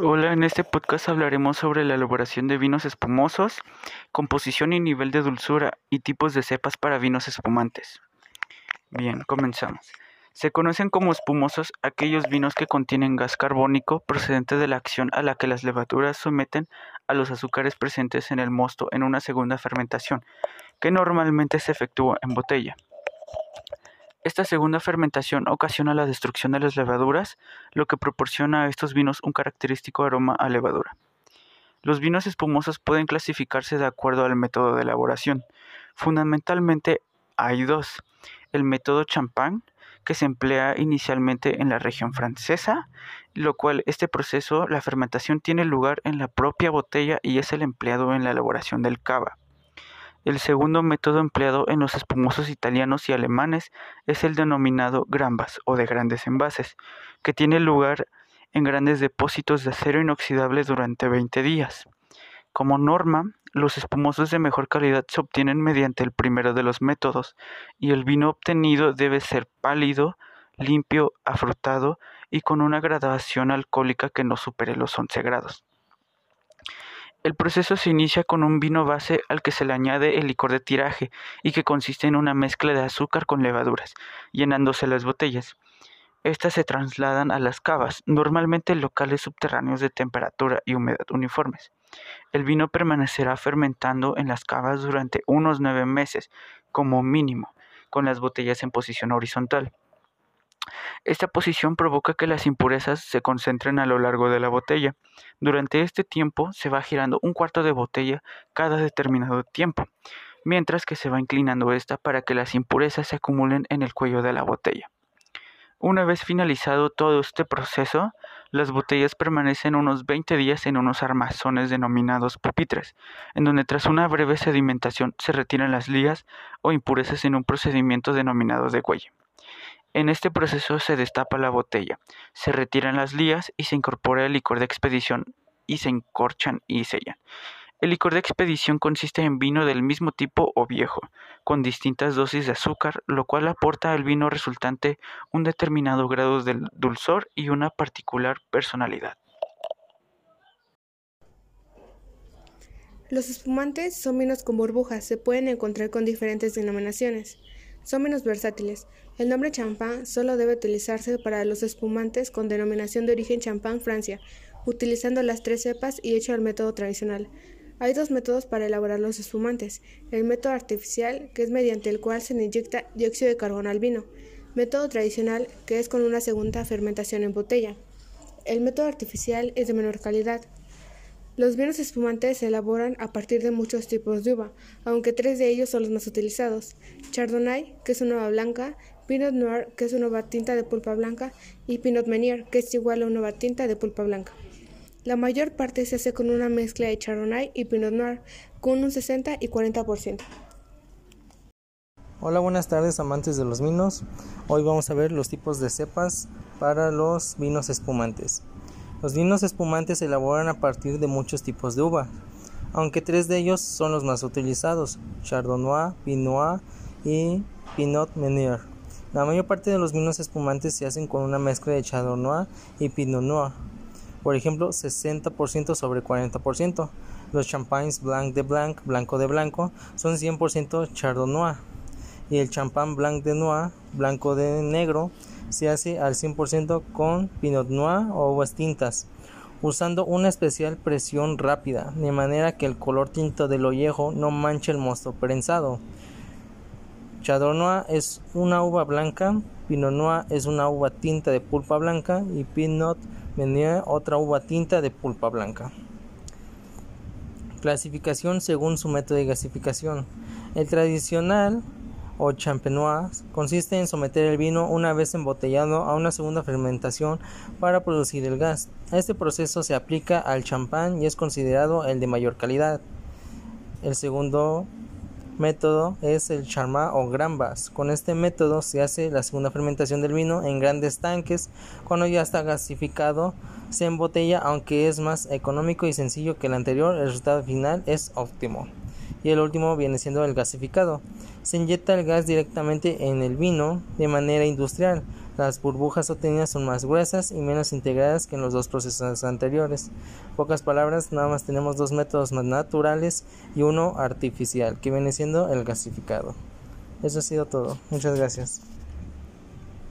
Hola, en este podcast hablaremos sobre la elaboración de vinos espumosos, composición y nivel de dulzura y tipos de cepas para vinos espumantes. Bien, comenzamos. Se conocen como espumosos aquellos vinos que contienen gas carbónico procedente de la acción a la que las levaduras someten a los azúcares presentes en el mosto en una segunda fermentación, que normalmente se efectúa en botella. Esta segunda fermentación ocasiona la destrucción de las levaduras, lo que proporciona a estos vinos un característico aroma a levadura. Los vinos espumosos pueden clasificarse de acuerdo al método de elaboración. Fundamentalmente hay dos. El método champagne, que se emplea inicialmente en la región francesa, lo cual este proceso, la fermentación tiene lugar en la propia botella y es el empleado en la elaboración del cava. El segundo método empleado en los espumosos italianos y alemanes es el denominado granvas o de grandes envases, que tiene lugar en grandes depósitos de acero inoxidable durante 20 días. Como norma, los espumosos de mejor calidad se obtienen mediante el primero de los métodos, y el vino obtenido debe ser pálido, limpio, afrutado y con una graduación alcohólica que no supere los 11 grados. El proceso se inicia con un vino base al que se le añade el licor de tiraje y que consiste en una mezcla de azúcar con levaduras, llenándose las botellas. Estas se trasladan a las cavas, normalmente locales subterráneos de temperatura y humedad uniformes. El vino permanecerá fermentando en las cavas durante unos nueve meses, como mínimo, con las botellas en posición horizontal. Esta posición provoca que las impurezas se concentren a lo largo de la botella. Durante este tiempo se va girando un cuarto de botella cada determinado tiempo, mientras que se va inclinando esta para que las impurezas se acumulen en el cuello de la botella. Una vez finalizado todo este proceso, las botellas permanecen unos 20 días en unos armazones denominados pupitres, en donde tras una breve sedimentación se retiran las ligas o impurezas en un procedimiento denominado de cuello. En este proceso se destapa la botella, se retiran las lías y se incorpora el licor de expedición y se encorchan y sellan. El licor de expedición consiste en vino del mismo tipo o viejo, con distintas dosis de azúcar, lo cual aporta al vino resultante un determinado grado de dulzor y una particular personalidad. Los espumantes son vinos con burbujas, se pueden encontrar con diferentes denominaciones. Son menos versátiles. El nombre champán solo debe utilizarse para los espumantes con denominación de origen champán Francia, utilizando las tres cepas y hecho al método tradicional. Hay dos métodos para elaborar los espumantes. El método artificial, que es mediante el cual se inyecta dióxido de carbono al vino. Método tradicional, que es con una segunda fermentación en botella. El método artificial es de menor calidad, los vinos espumantes se elaboran a partir de muchos tipos de uva, aunque tres de ellos son los más utilizados: Chardonnay, que es una uva blanca, Pinot Noir, que es una uva tinta de pulpa blanca, y Pinot Meunier, que es igual a una uva tinta de pulpa blanca. La mayor parte se hace con una mezcla de Chardonnay y Pinot Noir, con un 60 y 40%. Hola, buenas tardes amantes de los vinos. Hoy vamos a ver los tipos de cepas para los vinos espumantes. Los vinos espumantes se elaboran a partir de muchos tipos de uva, aunque tres de ellos son los más utilizados, Chardonnay, Pinot y Pinot Meunier. La mayor parte de los vinos espumantes se hacen con una mezcla de Chardonnay y Pinot Noir, por ejemplo 60% sobre 40%. Los champagnes Blanc de Blanc, blanco de blanco, son 100% Chardonnay y el champán Blanc de Noir, blanco de negro, se hace al 100% con Pinot Noir o uvas tintas, usando una especial presión rápida, de manera que el color tinto del ollejo no manche el mosto prensado. Chardonnay es una uva blanca, Pinot Noir es una uva tinta de pulpa blanca y Pinot Meunier otra uva tinta de pulpa blanca. Clasificación según su método de gasificación. El tradicional o champenoise consiste en someter el vino una vez embotellado a una segunda fermentación para producir el gas. Este proceso se aplica al champán y es considerado el de mayor calidad. El segundo método es el charmat o grambas. Con este método se hace la segunda fermentación del vino en grandes tanques. Cuando ya está gasificado, se embotella, aunque es más económico y sencillo que el anterior, el resultado final es óptimo y el último viene siendo el gasificado. Se inyecta el gas directamente en el vino de manera industrial. Las burbujas obtenidas son más gruesas y menos integradas que en los dos procesos anteriores. pocas palabras, nada más tenemos dos métodos más naturales y uno artificial, que viene siendo el gasificado. Eso ha sido todo. Muchas gracias.